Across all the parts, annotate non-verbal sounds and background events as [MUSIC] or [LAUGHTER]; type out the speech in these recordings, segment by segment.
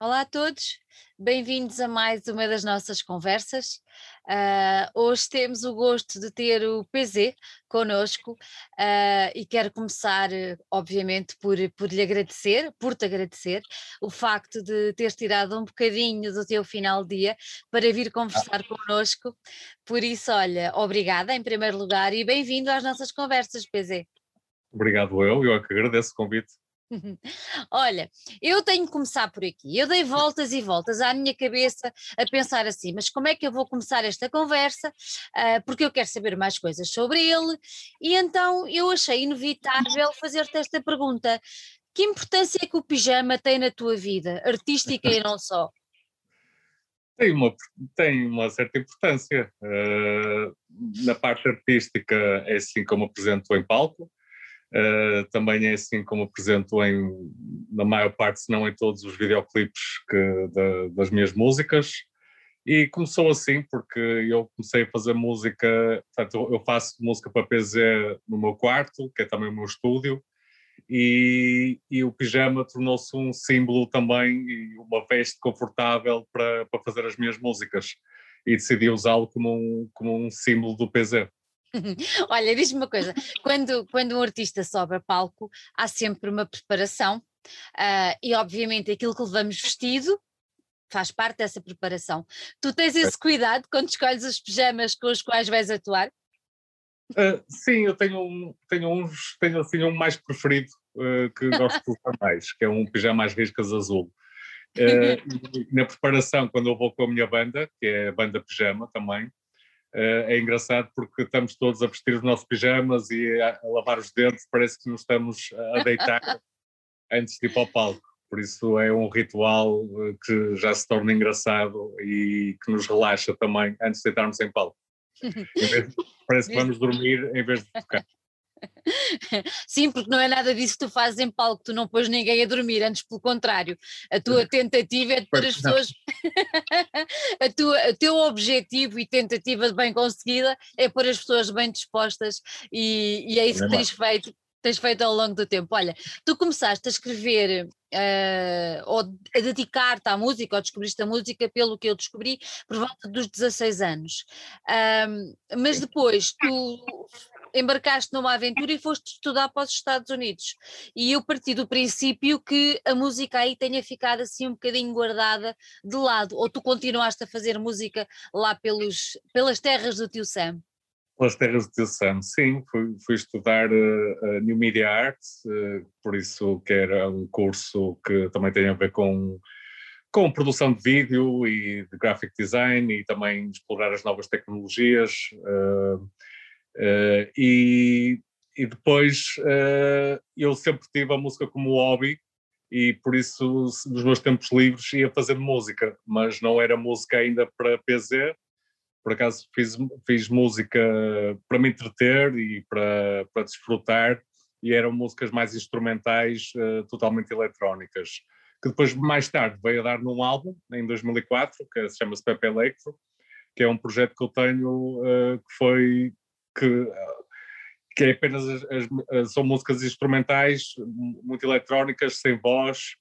Olá a todos, bem-vindos a mais uma das nossas conversas. Uh, hoje temos o gosto de ter o PZ connosco uh, e quero começar, obviamente, por, por lhe agradecer, por te agradecer, o facto de teres tirado um bocadinho do teu final de dia para vir conversar ah. connosco. Por isso, olha, obrigada em primeiro lugar e bem-vindo às nossas conversas, PZ. Obrigado eu, eu é que agradeço o convite. [LAUGHS] Olha, eu tenho que começar por aqui. Eu dei voltas e voltas à minha cabeça a pensar assim, mas como é que eu vou começar esta conversa? Uh, porque eu quero saber mais coisas sobre ele. E então eu achei inevitável fazer-te esta pergunta: que importância é que o pijama tem na tua vida, artística e não só? Tem uma, tem uma certa importância. Uh, na parte artística, é assim como apresento em palco Uh, também é assim como apresento em, na maior parte, se não em todos os videoclipes que, da, das minhas músicas. E começou assim, porque eu comecei a fazer música, portanto, eu faço música para PZ no meu quarto, que é também o meu estúdio, e, e o pijama tornou-se um símbolo também e uma veste confortável para, para fazer as minhas músicas. E decidi usá-lo como um, como um símbolo do PZ. [LAUGHS] Olha, diz-me uma coisa: quando, quando um artista sobe a palco, há sempre uma preparação, uh, e obviamente aquilo que levamos vestido faz parte dessa preparação. Tu tens esse cuidado quando escolhes os pijamas com os quais vais atuar? Uh, sim, eu tenho, um, tenho uns, tenho assim um mais preferido uh, que gosto de usar mais, que é um pijama às riscas azul. Uh, [LAUGHS] na preparação, quando eu vou com a minha banda, que é a banda pijama também, é engraçado porque estamos todos a vestir os nossos pijamas e a, a lavar os dentes, parece que nos estamos a deitar [LAUGHS] antes de ir para o palco. Por isso é um ritual eh, que já se torna engraçado e que nos relaxa também antes de deitarmos em palco. [LAUGHS] Parece que vamos dormir em vez de tocar. [LAUGHS] Sim, porque não é nada disso que tu fazes em palco, tu não pões ninguém a dormir, antes pelo contrário, a tua tentativa é de pôr as pessoas. [LAUGHS] a tua, o teu objetivo e tentativa bem conseguida é pôr as pessoas bem dispostas e, e é isso que tens feito tens feito ao longo do tempo. Olha, tu começaste a escrever uh, ou a dedicar-te à música, ou descobriste a música, pelo que eu descobri, por volta dos 16 anos. Um, mas depois tu embarcaste numa aventura e foste estudar para os Estados Unidos. E eu parti do princípio que a música aí tenha ficado assim um bocadinho guardada de lado, ou tu continuaste a fazer música lá pelos, pelas terras do tio Sam? Pelas terras do tio Sam, sim, fui, fui estudar uh, New Media Arts, uh, por isso que era um curso que também tem a ver com com produção de vídeo e de graphic design e também explorar as novas tecnologias. Uh, Uh, e, e depois uh, eu sempre tive a música como hobby e por isso nos meus tempos livres ia fazer música, mas não era música ainda para PZ, por acaso fiz, fiz música para me entreter e para, para desfrutar e eram músicas mais instrumentais, uh, totalmente eletrónicas, que depois mais tarde veio a dar num álbum, em 2004, que se chama-se Pepe Electro, que é um projeto que eu tenho uh, que foi que, que é apenas as, as, são músicas instrumentais, muito eletrónicas, sem voz,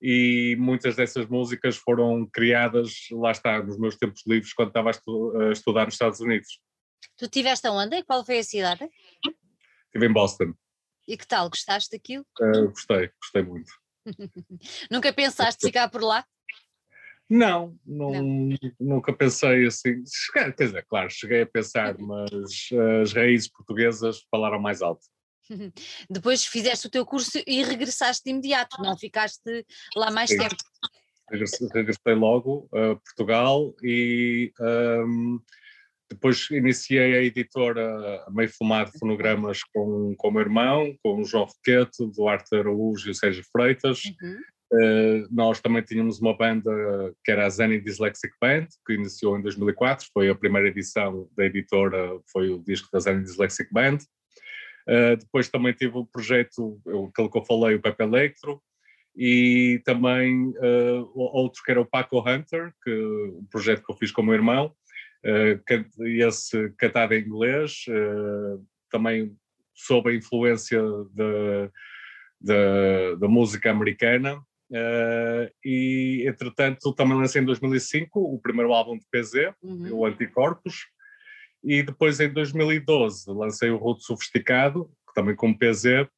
e muitas dessas músicas foram criadas, lá está, nos meus tempos livres, quando estava a, estu a estudar nos Estados Unidos. Tu estiveste aonde? Qual foi a cidade? Estive em Boston. E que tal? Gostaste daquilo? Uh, gostei, gostei muito. [LAUGHS] Nunca pensaste ficar por lá? Não, não, não, nunca pensei assim. Quer dizer, claro, cheguei a pensar, [LAUGHS] mas as raízes portuguesas falaram mais alto. [LAUGHS] Depois fizeste o teu curso e regressaste de imediato, não ficaste lá mais Sim. tempo. Regressei, regressei logo a Portugal e um, depois iniciei a editora Meio Fumado Fonogramas com, com o meu irmão, com o João Roquete, Duarte Araújo e o Sérgio Freitas. Uhum. Uh, nós também tínhamos uma banda que era a Zenny Dyslexic Band, que iniciou em 2004, foi a primeira edição da editora, foi o disco da Zenny Dyslexic Band. Uh, depois também tive o projeto, aquele que eu falei, o Pepe Electro, e também uh, outro que era o Paco Hunter, que um projeto que eu fiz com o meu irmão, uh, esse cantado em inglês, também sob a influência da música americana, Uh, e entretanto, também lancei em 2005 o primeiro álbum de PZ, uhum. o Anticorpos, e depois em 2012 lancei o Ruto Sofisticado, também com PZ,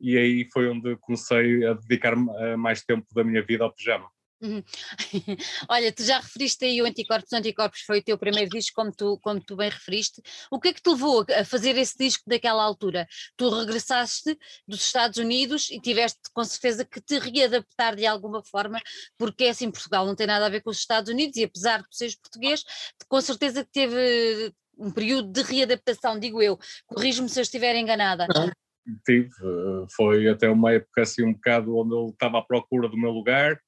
e aí foi onde comecei a dedicar mais tempo da minha vida ao pijama. Uhum. [LAUGHS] Olha, tu já referiste aí o Anticorpos, Anticorpos foi o teu primeiro disco, como tu, como tu bem referiste. O que é que te levou a fazer esse disco daquela altura? Tu regressaste dos Estados Unidos e tiveste com certeza que te readaptar de alguma forma, porque é assim, Portugal não tem nada a ver com os Estados Unidos e apesar de seres português, com certeza que teve um período de readaptação, digo eu. Corrijo-me se eu estiver enganada. Tive, foi até uma época assim um bocado onde eu estava à procura do meu lugar,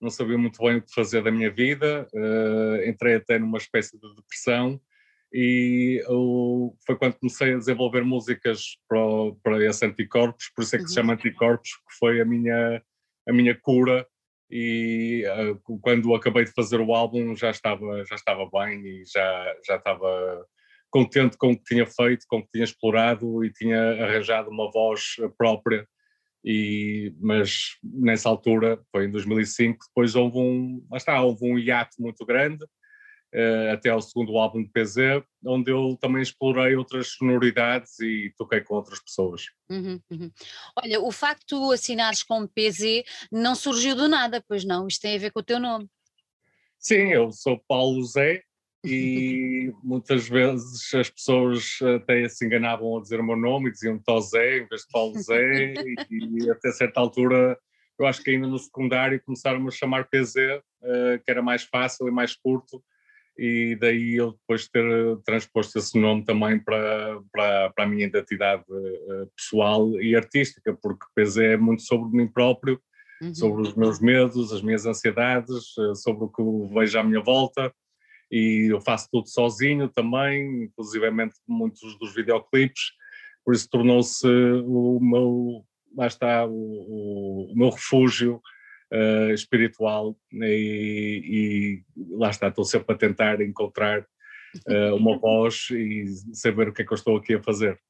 não sabia muito bem o que fazer da minha vida, uh, entrei até numa espécie de depressão e eu, foi quando comecei a desenvolver músicas para, para esse anticorpos, por isso é que uhum. se chama anticorpos, que foi a minha, a minha cura e uh, quando acabei de fazer o álbum já estava, já estava bem e já, já estava contente com o que tinha feito, com o que tinha explorado e tinha arranjado uma voz própria e, mas nessa altura, foi em 2005, depois houve um, está, houve um hiato muito grande, uh, até ao segundo álbum de PZ, onde eu também explorei outras sonoridades e toquei com outras pessoas. Uhum, uhum. Olha, o facto de tu assinares com PZ não surgiu do nada, pois não? Isto tem a ver com o teu nome. Sim, eu sou Paulo Zé, e muitas vezes as pessoas até se enganavam a dizer o meu nome e diziam Tosé em vez de Paulo Zé [LAUGHS] e, até certa altura eu acho que ainda no secundário começaram-me a chamar PZ, uh, que era mais fácil e mais curto e daí eu depois de ter transposto esse nome também para, para, para a minha identidade uh, pessoal e artística, porque PZ é muito sobre mim próprio, uhum. sobre os meus medos, as minhas ansiedades, uh, sobre o que vejo à minha volta, e eu faço tudo sozinho também, inclusivamente muitos dos videoclipes, por isso tornou-se o meu, lá está, o, o meu refúgio uh, espiritual e, e, lá está, estou sempre a tentar encontrar uh, uma [LAUGHS] voz e saber o que é que eu estou aqui a fazer.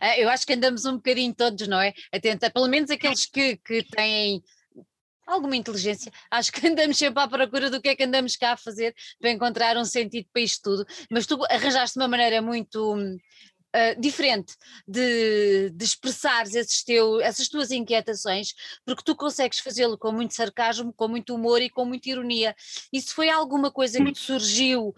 Eh, eu acho que andamos um bocadinho todos, não é? A tentar, pelo menos aqueles que, que têm alguma inteligência. Acho que andamos sempre à procura do que é que andamos cá a fazer para encontrar um sentido para isto tudo. Mas tu arranjaste uma maneira muito uh, diferente de, de expressares esses teu, essas tuas inquietações, porque tu consegues fazê-lo com muito sarcasmo, com muito humor e com muita ironia. Isso foi alguma coisa que te surgiu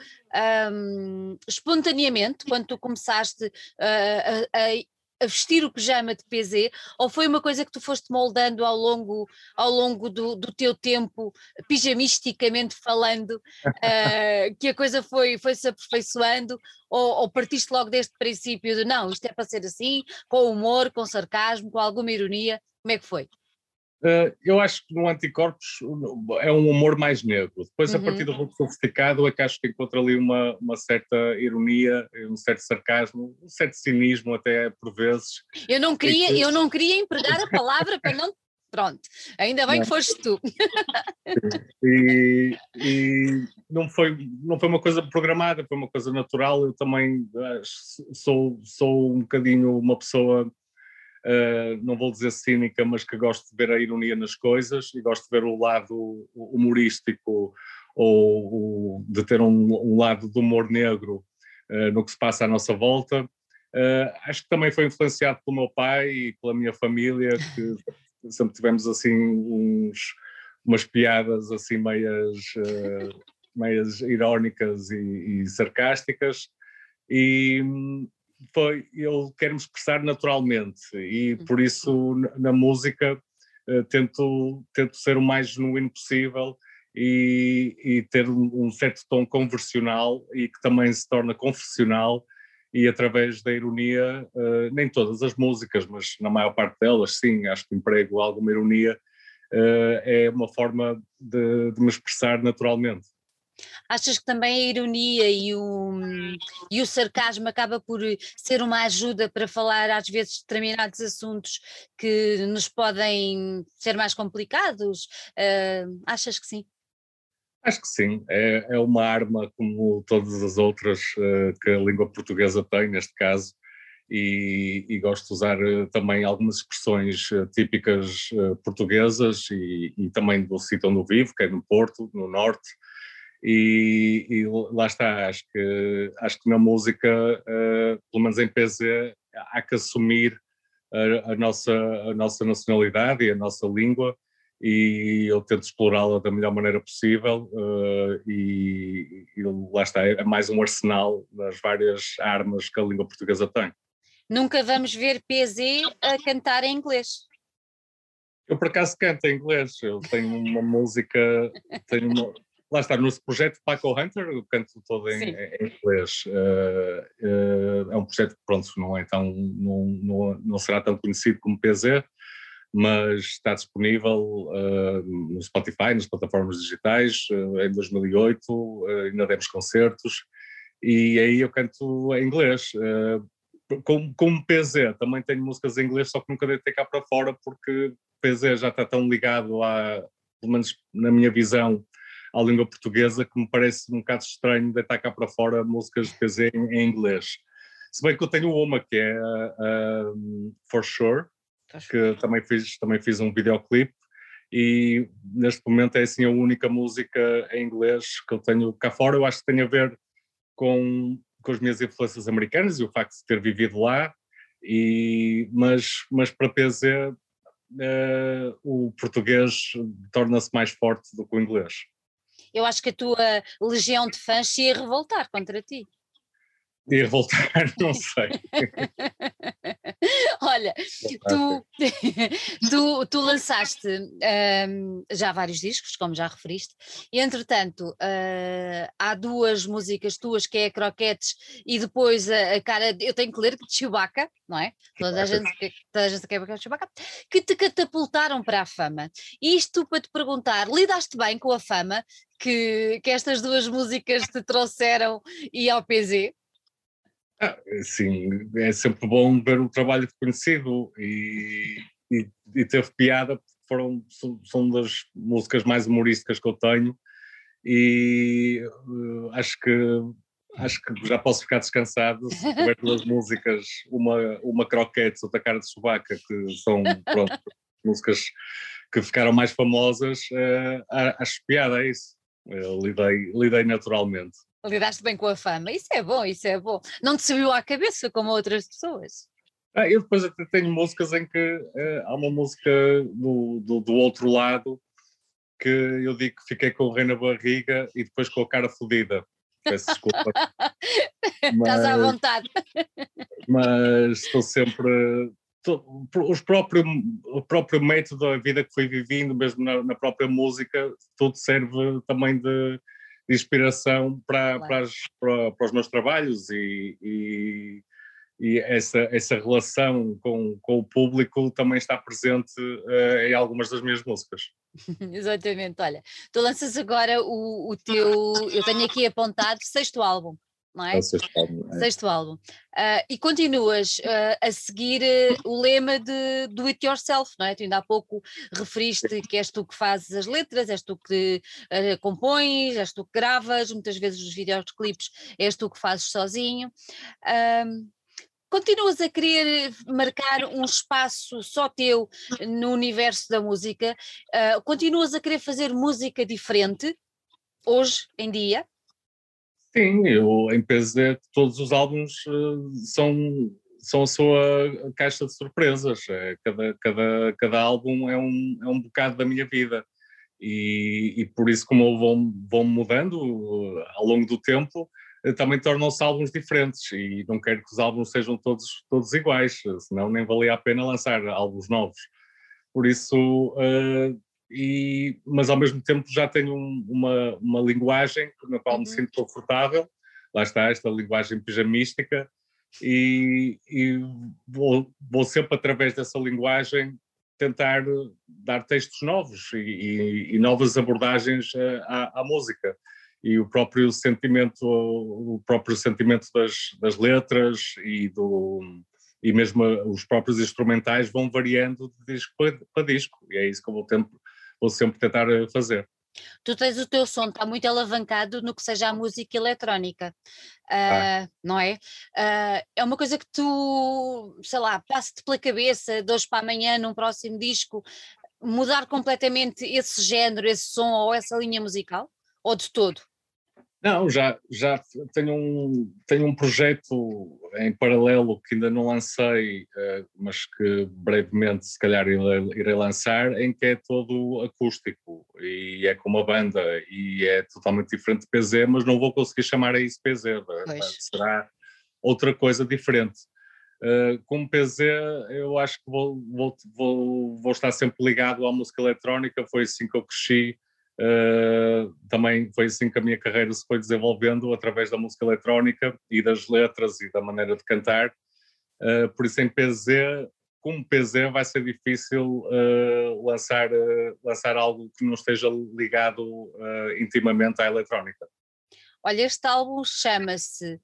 um, espontaneamente quando tu começaste uh, a a vestir o pijama de PZ ou foi uma coisa que tu foste moldando ao longo, ao longo do, do teu tempo, pijamisticamente falando, uh, [LAUGHS] que a coisa foi, foi se aperfeiçoando ou, ou, partiste logo deste princípio de não, isto é para ser assim, com humor, com sarcasmo, com alguma ironia, como é que foi? Uh, eu acho que no Anticorpos é um humor mais negro. Depois, uhum. a partir do uhum. sofisticado, é que acho que encontra ali uma, uma certa ironia, um certo sarcasmo, um certo cinismo até por vezes. Eu não queria, que... eu não queria empregar a palavra para não. [LAUGHS] Pronto, ainda bem não. que foste tu. E, e, não, foi, não foi uma coisa programada, foi uma coisa natural. Eu também uh, sou, sou um bocadinho uma pessoa Uh, não vou dizer cínica, mas que gosto de ver a ironia nas coisas e gosto de ver o lado humorístico ou, de ter um, um, lado do humor negro uh, no que se passa à nossa volta. Uh, acho que também foi influenciado pelo meu pai e pela minha família, que [LAUGHS] sempre tivemos assim uns, umas piadas assim meias, meias irónicas e, e sarcásticas. E, foi eu quero me expressar naturalmente e uhum. por isso na música uh, tento tento ser o mais genuíno possível e, e ter um, um, certo tom conversional e que também se torna confessional e através da ironia uh, nem todas as músicas mas na maior parte delas sim acho que emprego alguma ironia uh, é uma forma de, de me expressar naturalmente Achas que também a ironia e o, e o sarcasmo acaba por ser uma ajuda para falar às vezes de determinados assuntos que nos podem ser mais complicados? Uh, achas que sim? Acho que sim, é, é uma arma como todas as outras uh, que a língua portuguesa tem, neste caso, e, e, gosto de usar também algumas expressões típicas portuguesas e, e também do sítio onde vivo, que é no Porto, no Norte, e, e, lá está, acho que, acho que na música, uh, pelo menos em PZ, há que assumir a, a, nossa, a nossa nacionalidade e a nossa língua e eu tento explorá-la da melhor maneira possível uh, e, e, lá está, é mais um arsenal das várias armas que a língua portuguesa tem. Nunca vamos ver PZ a cantar em inglês. Eu por acaso canto em inglês, eu tenho uma música, tenho uma, lá está, no projeto Paco Hunter, eu canto todo em, em inglês. Uh, uh, é um projeto que, pronto, não é tão, não, não, não será tão conhecido como PZ, mas está disponível uh, no Spotify, nas plataformas digitais, em 2008, ainda demos concertos, e aí eu canto em inglês. como, como PZ, também tenho músicas em inglês, só que nunca deitei cá para fora, porque PZ já está tão ligado a, pelo menos na minha visão, à língua portuguesa que me parece um bocado estranho deitar cá para fora músicas de PZ em, em inglês. Se bem que eu tenho uma que é uh, For Sure, que também fiz, também fiz um videoclipe e neste momento é assim a única música em inglês que eu tenho cá fora. Eu acho que tem a ver com, com as minhas influências americanas e o facto de ter vivido lá, e, mas, mas para PZ uh, o português torna-se mais forte do que o inglês eu acho que a tua legião de fãs se ia revoltar contra ti. Ia revoltar, [LAUGHS] não sei. [LAUGHS] Olha, tu, [LAUGHS] tu, tu lançaste um, já vários discos, como já referiste, e entretanto uh, há duas músicas tuas que é Croquetes e depois a, a cara, eu tenho que ler de Chewbacca, não é? Toda a gente, toda a gente quer ver Chewbacca, que te catapultaram para a fama. Isto para te perguntar, lidaste bem com a fama que, que estas duas músicas te trouxeram e ao PZ? Ah, sim, é sempre bom ver um trabalho reconhecido e, e, e teve piada, porque foram, são, são das músicas mais humorísticas que eu tenho e uh, acho que acho que já posso ficar descansado se tiver [LAUGHS] duas músicas, uma, uma croquete, outra cara de chubaca, que são pronto, músicas que ficaram mais famosas, uh, acho piada, é isso. Eu lidei, lidei naturalmente lidaste bem com a fama. Isso é bom, isso é bom. Não te subiu à cabeça como outras pessoas. Ah, eu depois até tenho músicas em que uh, há uma música do, do, do, outro lado que eu digo que fiquei com o rei na barriga e depois com a cara fodida. Peço desculpa. [LAUGHS] Estás à vontade. Mas estou sempre. os próprio, o próprio método da vida que fui vivendo, mesmo na, na própria música, tudo serve também de, de inspiração para, para, as, para, para, os meus trabalhos e, e, e, essa, essa relação com, com o público também está presente uh, em algumas das minhas músicas. [LAUGHS] Exatamente, olha, tu lanças agora o, o teu, eu tenho aqui apontado, sexto álbum não é? é o sexto álbum. É. Sexto álbum. Uh, e continuas uh, a seguir uh, o lema de do it yourself, não é? Tu ainda há pouco referiste que és tu que fazes as letras, és tu que compões, és tu que gravas, muitas vezes os videoclipes és tu que fazes sozinho. Continuas a querer marcar um espaço só teu no universo da música? continuas a querer fazer música diferente hoje em dia? Sim, eu em PZ todos os álbuns uh, são, são a sua caixa de surpresas. É, cada, cada, cada álbum é um, é um bocado da minha vida. E, e por isso, como vão, vão mudando uh, ao longo do tempo, uh, também tornam-se álbuns diferentes. E não quero que os álbuns sejam todos, todos iguais, senão nem valia a pena lançar álbuns novos. Por isso, e, mas ao mesmo tempo já tenho um, uma, uma linguagem na qual uhum. me sinto confortável, lá está esta linguagem pijamística, e, e vou, vou, sempre através dessa linguagem tentar dar textos novos e, e, novas abordagens à, à, música. E o próprio sentimento o próprio sentimento das, das letras e do e mesmo os próprios instrumentais vão variando de disco para, disco. E é isso que eu vou tempo vou sempre tentar eh, fazer. Tu tens o teu som, está muito alavancado no que seja a música eletrónica, uh, ah. não é? Uh, é uma coisa que tu, sei lá, passa-te pela cabeça de hoje para amanhã, num próximo disco, mudar completamente esse género, esse som ou essa linha musical? Ou de todo? Não, já, já tenho, um, tenho um projeto em paralelo que ainda não lancei, uh, mas que brevemente se calhar irei, irei, lançar, em que é todo acústico. E é com uma banda e é totalmente diferente de PZ, mas não vou conseguir chamar a isso PZ, será outra coisa diferente. Uh, como PZ, eu acho que vou, vou, vou, vou estar sempre ligado à música eletrónica, foi assim que eu cresci Uh, também foi assim que a minha carreira se foi desenvolvendo através da música eletrónica e das letras e da maneira de cantar. Uh, por isso, em PZ, como PZ, vai ser difícil uh, lançar, lançar algo que não esteja ligado intimamente à eletrónica. Olha, este álbum chama-se.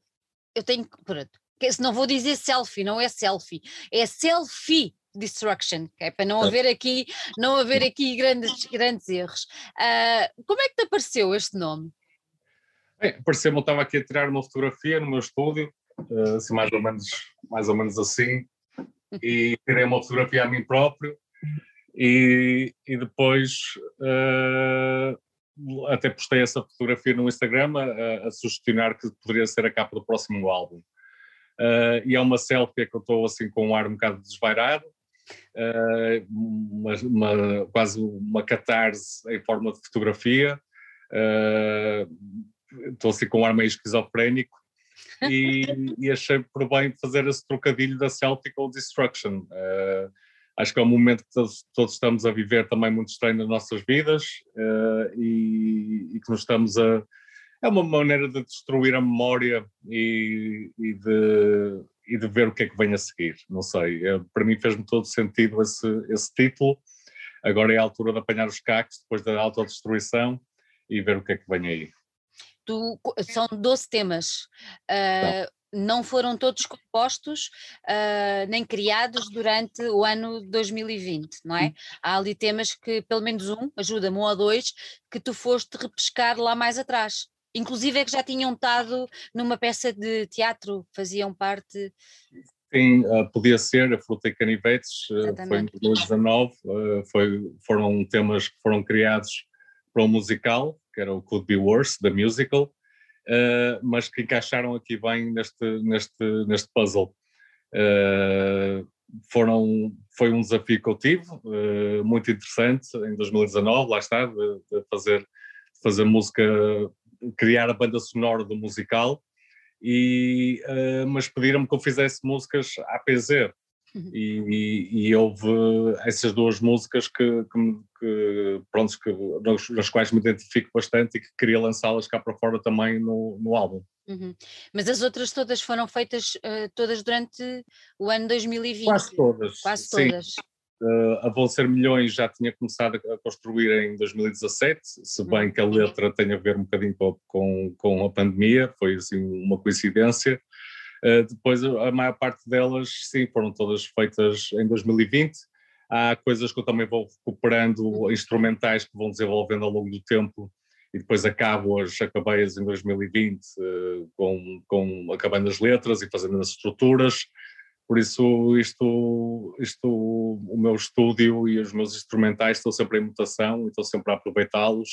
Eu tenho. Pronto, não vou dizer selfie, não é selfie, é selfie Destruction, que é para não haver aqui, não haver aqui grandes, grandes erros. Uh, como é que te apareceu este nome? Bem, apareceu-me, eu estava aqui a tirar uma fotografia no meu estúdio, uh, assim, mais, ou menos, mais ou menos assim, e tirei uma fotografia a mim próprio, e, e depois uh, até postei essa fotografia no Instagram a, a, sugestionar que poderia ser a capa do próximo álbum. Uh, e é uma selfie que eu estou assim com um ar um bocado desvairado, uh, uma, uma, quase uma catarse em forma de fotografia. Uh, estou assim com um ar meio esquizofrénico e, [LAUGHS] e, achei por bem fazer esse trocadilho da selfie com o Destruction. Uh, acho que é um momento que todos, todos, estamos a viver também muito estranho nas nossas vidas e, e, que nos estamos a. É uma maneira de destruir a memória e, e de, e de ver o que é que vem a seguir. Não sei, é, para mim fez-me todo sentido esse, esse título. Agora é a altura de apanhar os cacos depois da autodestruição e ver o que é que vem aí. Tu, são 12 temas. Uh, não foram todos compostos uh, nem criados durante o ano 2020, não é? Há ali temas que, pelo menos um, ajuda-me, um ou dois, que tu foste repescar lá mais atrás inclusive é que já tinham estado numa peça de teatro, faziam parte. Sim, uh, podia ser, a Fruta e Canivetes, uh, foi em 2019, uh, foi, foram temas que foram criados para um musical, que era o Could Be Worse, da musical, uh, mas que encaixaram aqui bem neste, neste, neste puzzle. foram, foi um desafio que eu tive, muito interessante, em 2019, lá está, de, de fazer, fazer música criar a banda sonora do musical, e, uh, mas pediram-me que eu fizesse músicas APZ. Uhum. E, e, e, houve essas duas músicas que, que, que, pronto, que nas, nas, quais me identifico bastante e que queria lançá-las cá para fora também no, no álbum. Uhum. Mas as outras todas foram feitas uh, todas durante o ano 2020? Quase todas. Quase todas. Sim. Uh, a Vão Ser Milhões já tinha começado a construir em 2017, se bem que a letra tem a ver um bocadinho com, com a pandemia, foi assim uma coincidência. Uh, depois a maior parte delas, sim, foram todas feitas em 2020. Há coisas que eu também vou recuperando, instrumentais que vão desenvolvendo ao longo do tempo e depois acabo-as, acabei-as em 2020 uh, com, com acabando as letras e fazendo as estruturas por isso, isto, isto, o meu estúdio e os meus instrumentais estão sempre em mutação e estou sempre a aproveitá-los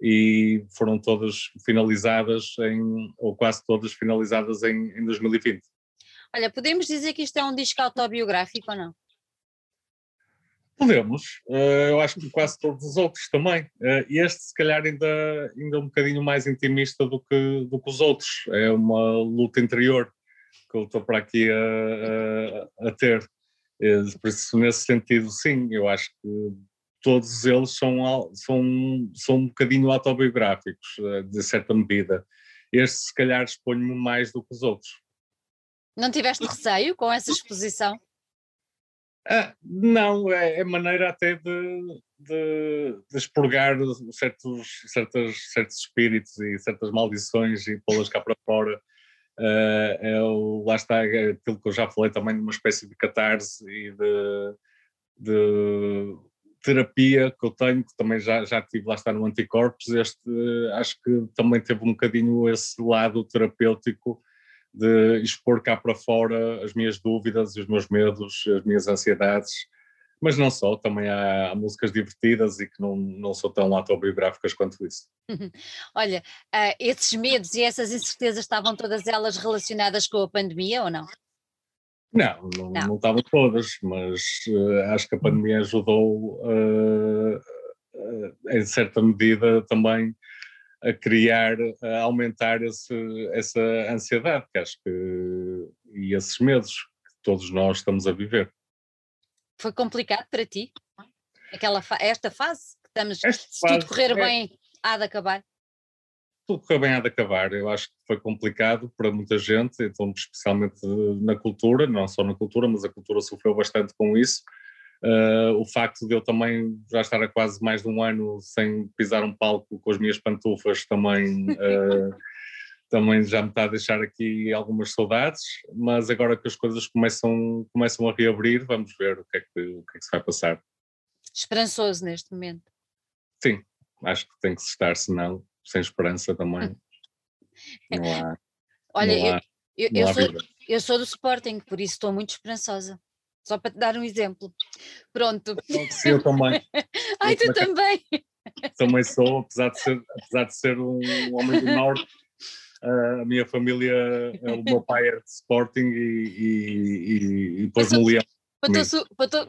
e foram todas finalizadas em, ou quase todas finalizadas em, em 2020. Olha, podemos dizer que isto é um disco autobiográfico ou não? Podemos, uh, eu acho que quase todos os outros também. Uh, este, se calhar, ainda, ainda um bocadinho mais intimista do que, do que os outros. É uma luta interior que eu estou para aqui a, a, a ter. É, por isso, nesse sentido, sim, eu acho que todos eles são, são, são um bocadinho autobiográficos, eh, de certa medida. Este, se calhar, exponho-me mais do que os outros. Não tiveste receio com essa exposição? Ah, não, é, é, maneira até de, de, de expurgar certos, certos, certos espíritos e certas maldições e pô-las cá para fora Uh, é o, lá está aquilo que eu já falei também de uma espécie de catarse e de, de terapia que eu tenho, que também já, já tive lá estar no Anticorpos, este acho que também teve um bocadinho esse lado terapêutico de expor cá para fora as minhas dúvidas, os meus medos, as minhas ansiedades, mas não só, também há, músicas divertidas e que não, não são tão autobiográficas quanto isso. Olha, uh, esses medos e essas incertezas estavam todas elas relacionadas com a pandemia ou não? Não, não, não. não estavam todas, mas uh, acho que a pandemia ajudou, uh, em certa medida, também a criar, a aumentar esse, essa ansiedade, que acho que, e esses medos que todos nós estamos a viver. Foi complicado para ti? Aquela fa esta fase que estamos, esta se fase, tudo correr é... bem, há de acabar? Tudo correr bem há de acabar. Eu acho que foi complicado para muita gente, então especialmente na cultura, não só na cultura, mas a cultura sofreu bastante com isso. Uh, o facto de eu também já estar há quase mais de um ano sem pisar um palco com as minhas pantufas também uh, [LAUGHS] também já me está a deixar aqui algumas saudades, mas agora que as coisas começam, começam a reabrir, vamos ver o que, é que, o que é que se vai passar. Esperançoso neste momento. Sim, acho que tem que se estar, senão, sem esperança também. [LAUGHS] Não há. Olha, não há, eu, eu, eu sou, eu sou do Sporting, por isso estou muito esperançosa. Só para te dar um exemplo. Pronto. Sim, eu também. [LAUGHS] Ai, tu também. Também sou, apesar de ser, apesar de ser um homem do [LAUGHS] Norte, a minha família, o meu pai era de Sporting e, e, e depois no Leão.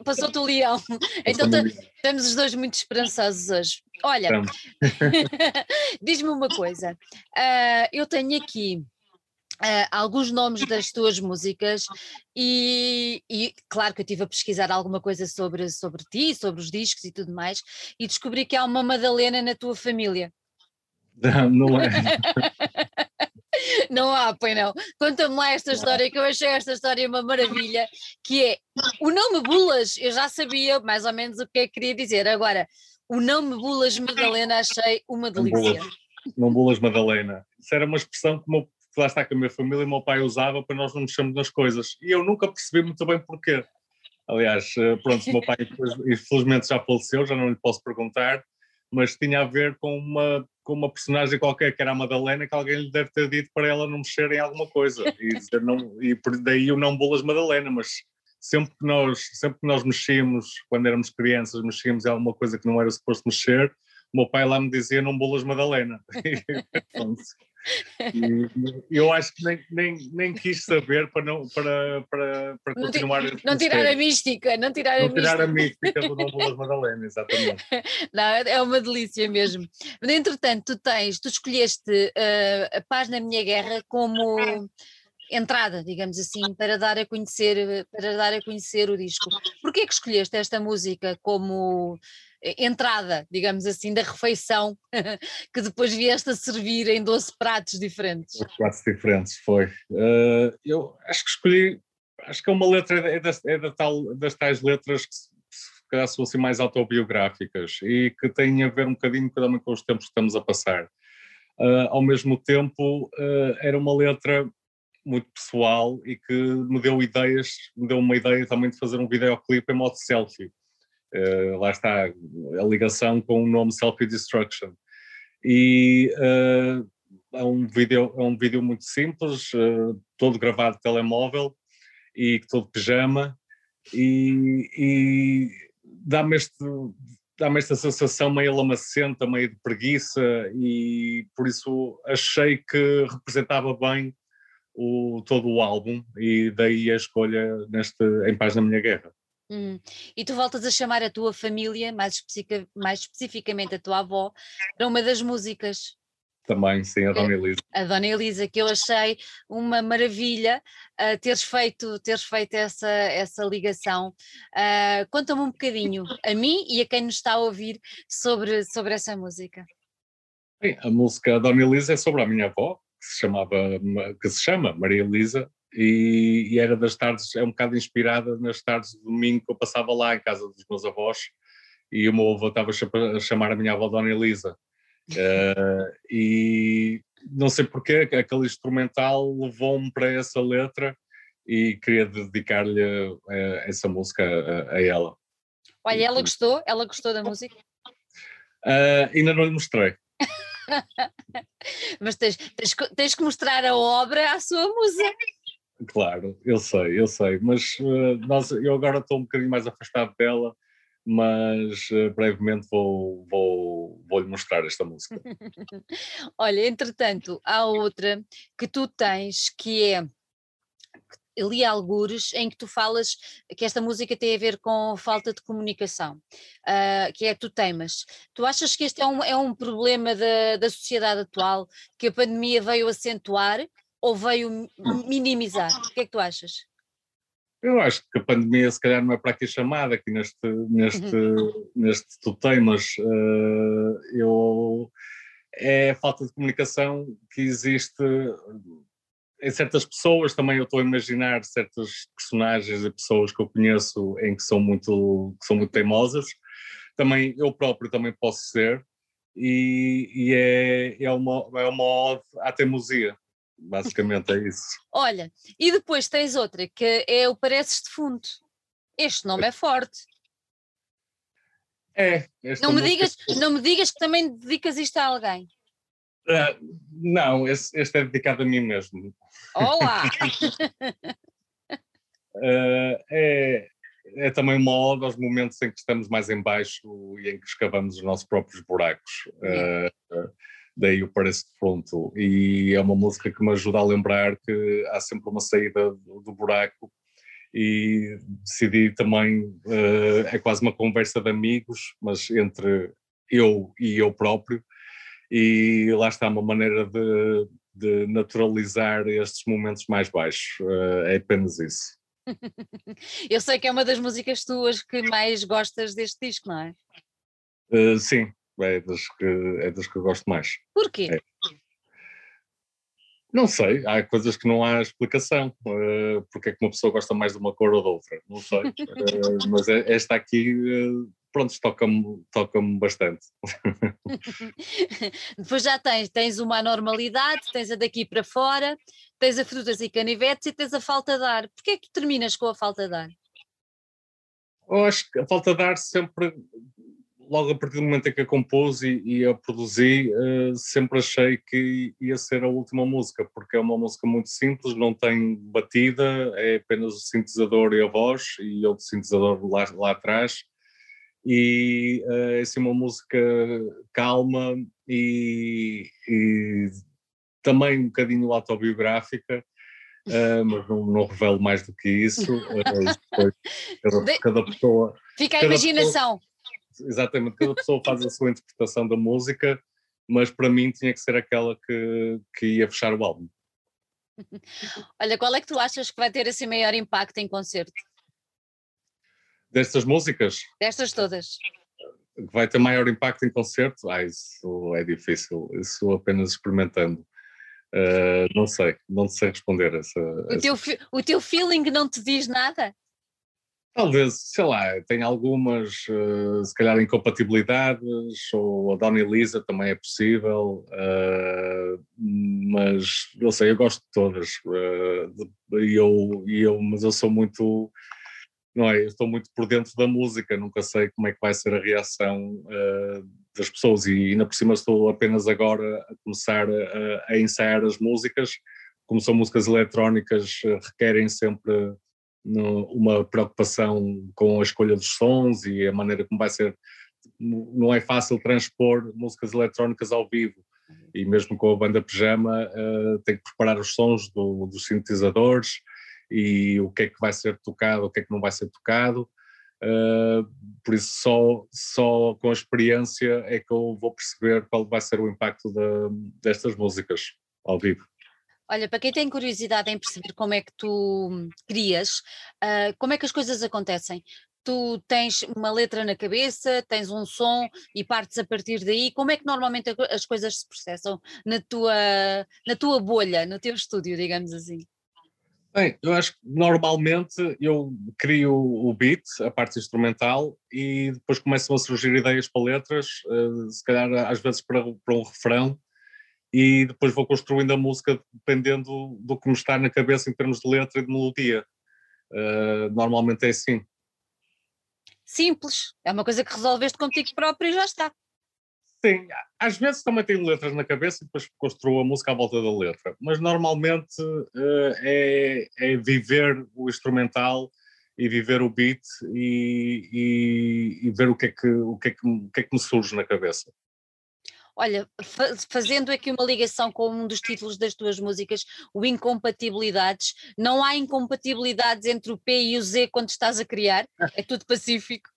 Passou-te o leão. Então estamos os dois muito esperançosos hoje. Olha, [LAUGHS] diz-me uma coisa. Uh, eu tenho aqui Uh, alguns nomes das tuas músicas e, e, claro que eu estive a pesquisar alguma coisa sobre, sobre ti, sobre os discos e tudo mais, e descobri que há uma Madalena na tua família. Não, [LAUGHS] não é. [LAUGHS] Não há, pois não. Conta-me lá esta história, que eu achei esta história uma maravilha, que é, o nome Bulas, eu já sabia mais ou menos o que é que queria dizer, agora, o nome Bulas Madalena achei uma delícia. Não Bulas Madalena. Isso era uma expressão que, meu, que lá está que a minha família e o meu pai usava para nós não mexermos nas coisas, e eu nunca percebi muito bem porquê. Aliás, eh, pronto, o meu pai [LAUGHS] infelizmente já faleceu, já não lhe posso perguntar, mas tinha a ver com uma com uma personagem qualquer que era a Madalena que alguém lhe deve ter dito para ela não mexer em alguma coisa e dizer não e daí o não bolas Madalena mas sempre que nós sempre que nós mexíamos quando éramos crianças mexíamos em alguma coisa que não era suposto mexer o meu pai lá me dizia não bolas Madalena [LAUGHS] E eu acho que nem, nem, nem quis saber para, não, para, para, para não continuar a Não tirar a mística, não tirar, não a, tirar mística. a mística do Dom Bolas Madalena, exatamente. [LAUGHS] Não, é uma delícia mesmo. Mas, entretanto, tu tens, tu escolheste uh, a Paz na Minha Guerra como entrada, digamos assim, para dar a conhecer, para dar a conhecer o disco. Porquê que escolheste esta música como entrada, digamos assim, da refeição [LAUGHS] que depois vieste a servir em 12 pratos diferentes. Pratos diferentes, foi. Uh, eu acho que escolhi, acho que é uma letra, é, das, é da tal, das tais letras que se calhar são assim mais autobiográficas e que têm a ver um bocadinho também com os tempos que estamos a passar. Uh, ao mesmo tempo, uh, era uma letra muito pessoal e que me deu ideias, me deu uma ideia também de fazer um videoclipe em modo selfie. Uh, lá está a ligação com o nome Selfie Destruction. E uh, é, um vídeo, é um vídeo muito simples, uh, todo gravado de telemóvel e todo pijama, e, e dá-me dá-me esta sensação meio lamacenta, meio de preguiça, e por isso achei que representava bem o, todo o álbum, e daí a escolha neste Em Paz na Minha Guerra. Hum. E tu voltas a chamar a tua família, mais, especific, mais especificamente a tua avó, para uma das músicas. Também, sim, a Dona Elisa. A Dona Elisa, que eu achei uma maravilha uh, teres feito, teres feito essa, essa ligação. Uh, Conta-me um bocadinho, a mim e a quem nos está a ouvir, sobre, sobre essa música. Sim, a música Dona Elisa é sobre a minha avó, que se, chamava, que se chama Maria Elisa, e, e, era das tardes, é um bocado inspirada nas tardes de domingo que eu passava lá em casa dos meus avós e o meu avô estava a chamar a minha avó Dona Elisa. Uh, [LAUGHS] e não sei porquê, aquele instrumental levou-me para essa letra e queria dedicar-lhe uh, essa música a, a, ela. Olha, ela gostou? Ela gostou da música? Uh, ainda não lhe mostrei. [LAUGHS] Mas tens, tens, tens, que mostrar a obra à sua musa. Claro, eu sei, eu sei, mas uh, nós, eu agora estou um bocadinho mais afastado dela, mas uh, brevemente vou, vou, vou lhe mostrar esta música. [LAUGHS] Olha, entretanto, há outra que tu tens que é li algures em que tu falas que esta música tem a ver com falta de comunicação, uh, que é tu temas. Tu achas que este é um, é um problema da, da sociedade atual, que a pandemia veio acentuar ou veio minimizar? O que é que tu achas? Eu acho que a pandemia se calhar não é para aqui chamada aqui neste, neste, uhum. neste tu temas. Uh, eu, é a falta de comunicação que existe em certas pessoas também eu estou a imaginar certas personagens e pessoas que eu conheço em que são muito, que são muito teimosas. Também eu próprio também posso ser e, e é, é, uma, é uma ode à teimosia. Basicamente é isso. [LAUGHS] Olha, e depois tens outra que é o Pareces de Fundo. Este nome é forte. É. Não me, digas, não me digas que também dedicas isto a alguém. Uh, não, este, este, é dedicado a mim mesmo. Olá! uh, [LAUGHS] é, é também uma ode aos momentos em que estamos mais em baixo e em que escavamos os nossos próprios buracos. Uh, daí o Parece de Pronto. E é uma música que me ajuda a lembrar que há sempre uma saída do, do buraco e decidi também, uh, é quase uma conversa de amigos, mas entre eu e eu próprio, e lá está uma maneira de, de naturalizar estes momentos mais baixos, uh, é apenas isso. [LAUGHS] Eu sei que é uma das músicas tuas que mais gostas deste disco, não é? Uh, sim, é das, que, é das que eu gosto mais. Porquê? É. Não sei, há coisas que não há explicação. Uh, porque é que uma pessoa gosta mais de uma cor ou de outra, não sei. Uh, [LAUGHS] mas é, esta aqui uh, pronto, toca-me toca bastante. [LAUGHS] Depois já tens, tens uma anormalidade, tens a daqui para fora, tens a frutas e canivetes e tens a falta de ar. Porquê é que terminas com a falta de ar? Eu acho que a falta de ar sempre, logo a partir do momento em que a compus e, e a produzi, uh, sempre achei que ia ser a última música, porque é uma música muito simples, não tem batida, é apenas o sintetizador e a voz e outro sintetizador lá, lá atrás e é assim uma música calma e, e também um bocadinho autobiográfica, uh, mas não, não, revelo mais do que isso. Uh, cada, cada, pessoa. Fica a imaginação. Pessoa, exatamente, cada pessoa faz a sua interpretação da música, mas para mim tinha que ser aquela que, que ia fechar o álbum. [LAUGHS] Olha, qual é que tu achas que vai ter esse maior impacto em concerto? Destas músicas? Destas todas. Que vai ter maior impacto em concerto? Ah, isso é difícil, isso apenas experimentando. Uh, não sei, não sei responder essa. O, essa... Teu, o teu feeling não te diz nada? Talvez, sei lá, tem algumas, uh, se calhar, incompatibilidades, ou a Dona Elisa também é possível, uh, mas eu sei, eu gosto de todas, e eu, eu, mas eu sou muito não é? Eu estou muito por dentro da música, nunca sei como é que vai ser a reação uh, das pessoas e ainda por cima estou apenas agora a começar a, a ensaiar as músicas. Como são músicas eletrónicas, uh, requerem sempre no, uma preocupação com a escolha dos sons e a maneira como vai ser. Não é fácil transpor músicas eletrónicas ao vivo e mesmo com a banda pijama uh, tem que preparar os sons do, dos sintetizadores e o que é que vai ser tocado, o que é que não vai ser tocado. Uh, por isso, só, só com a experiência é que eu vou perceber qual vai ser o impacto de, destas músicas ao vivo. Olha, para quem tem curiosidade em perceber como é que tu crias, uh, como é que as coisas acontecem? Tu tens uma letra na cabeça, tens um som e partes a partir daí. Como é que normalmente as coisas se processam na tua, na tua bolha, no teu estúdio, digamos assim? Bem, eu acho que normalmente eu crio o beat, a parte instrumental, e depois começam a surgir ideias para letras, uh, se calhar às vezes para, para um refrão, e depois vou construindo a música dependendo do que me está na cabeça em termos de letra e de melodia. Uh, normalmente é assim. Simples, é uma coisa que resolveste contigo próprio e já está. Sim, às vezes também tenho letras na cabeça e depois construo a música à volta da letra, mas normalmente uh, é, é, viver o instrumental e viver o beat e, e, e ver o que, é que, o, que é que, o que é que me surge na cabeça. Olha, fazendo aqui uma ligação com um dos títulos das tuas músicas, o Incompatibilidades, não há incompatibilidades entre o P e o Z quando estás a criar? É tudo pacífico?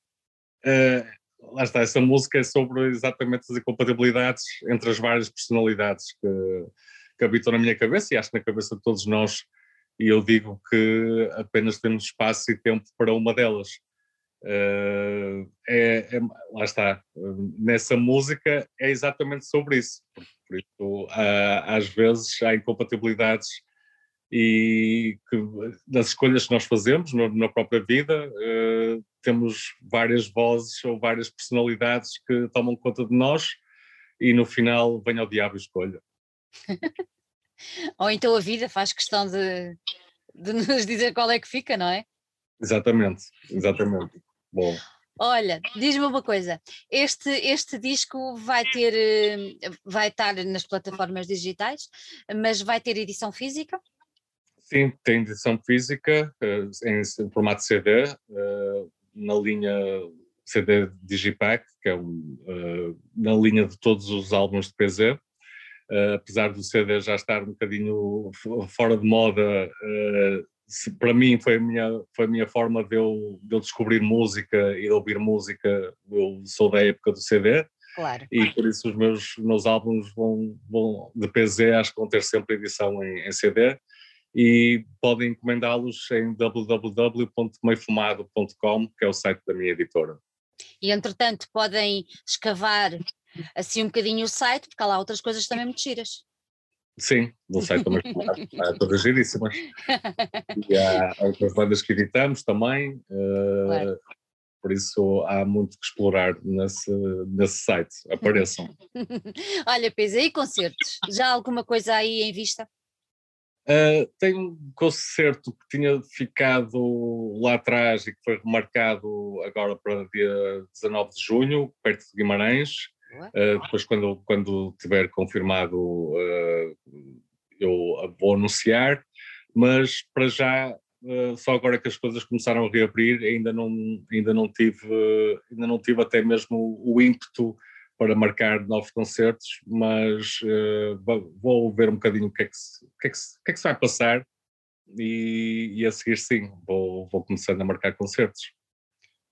Uh, lá está, essa música é sobre exatamente as incompatibilidades entre as várias personalidades que, que habitam na minha cabeça e acho que na cabeça de todos nós, e eu digo que apenas temos espaço e tempo para uma delas. Uh, é, é, lá está, nessa música é exatamente sobre isso. Por, isso, às vezes há incompatibilidades e que, nas escolhas que nós fazemos no, na própria vida, uh, temos várias vozes ou várias personalidades que tomam conta de nós e no final vem ao diabo e escolha. [LAUGHS] ou então a vida faz questão de, de nos dizer qual é que fica, não é? Exatamente, exatamente. Bom. Olha, diz-me uma coisa, este, este disco vai ter, eh, vai estar nas plataformas digitais, mas vai ter edição física? Sim, tem edição física eh, em formato CD, eh, na linha CD Digipack, que é um, na linha de todos os álbuns de PZ. apesar do CD já estar um bocadinho fora de moda, para mim foi a minha, foi a minha forma de eu, de eu descobrir música e de ouvir música. Eu sou da época do CD. Claro. E por isso os meus, meus álbuns vão, vão, de PZ acho que vão ter sempre edição em, em CD e podem encomendá-los em www.meifumado.com, que é o site da minha editora. E entretanto podem escavar assim um bocadinho o site, porque há lá outras coisas também muito giras. Sim, não sei também há todas giríssimas. [LAUGHS] E há outras bandas que editamos também, uh, claro. por isso há muito que explorar nesse, nesse site. Apareçam. [LAUGHS] Olha, Pisa, e concertos? Já há alguma coisa aí em vista? Uh, tem um concerto que tinha ficado lá atrás e que foi remarcado agora para dia 19 de junho, perto de Guimarães, Uh, depois, quando, quando tiver confirmado, uh, eu vou anunciar, mas para já, só agora que as coisas começaram a reabrir, ainda não, ainda não, tive, ainda não tive até mesmo o ímpeto para marcar novos concertos, mas vou ver um bocadinho o que é que se, que é que se, que é que se vai passar e, e, a seguir sim, vou, vou começando a marcar concertos.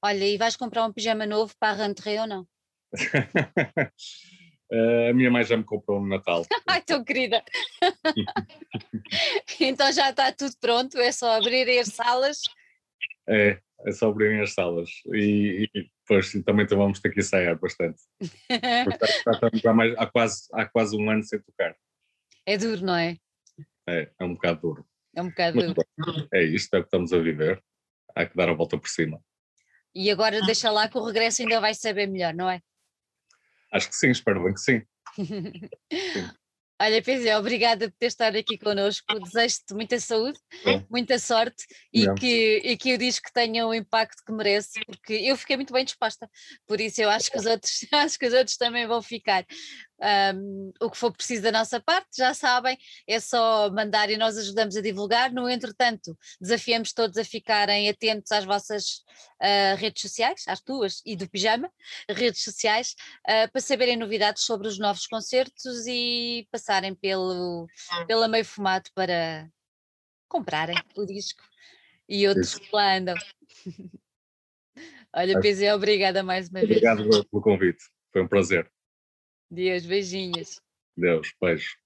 Olha, e vais comprar um pijama novo para a rentrée ou não? [LAUGHS] a minha mãe já me comprou no Natal. [LAUGHS] Ai, tão querida! [LAUGHS] então já está tudo pronto, é só abrir as salas. É, é só abrir as salas e, e depois também vamos ter que ensaiar bastante. estamos há, mais, há, quase, há quase um ano sem tocar. É duro, não é? É, é um bocado duro. É um bocado Mas, duro. É isto, é o que estamos a viver. Há que dar a volta por cima. E agora deixa lá que o regresso ainda vai saber melhor, não é? Acho que sim, espero bem que sim. [LAUGHS] sim. Olha, Pizé, obrigada por ter estado aqui connosco. Desejo-te muita saúde, muita sorte e que, e que o disco tenha o impacto que merece, porque eu fiquei muito bem disposta. Por isso eu acho que os outros, [LAUGHS] acho que os outros também vão ficar. Um, o que for preciso da nossa parte, já sabem, é só mandar e nós ajudamos a divulgar. No entretanto, desafiamos todos a ficarem atentos às vossas uh, redes sociais, às tuas e do Pijama, redes sociais, uh, para saberem novidades sobre os novos concertos e passarem pelo, pela meio fumado para comprarem o disco e outros que lá andam. [LAUGHS] Olha, PZ, obrigada mais uma vez. Obrigado pelo convite, foi um prazer. Deus, beijinhos. Deus, beijo.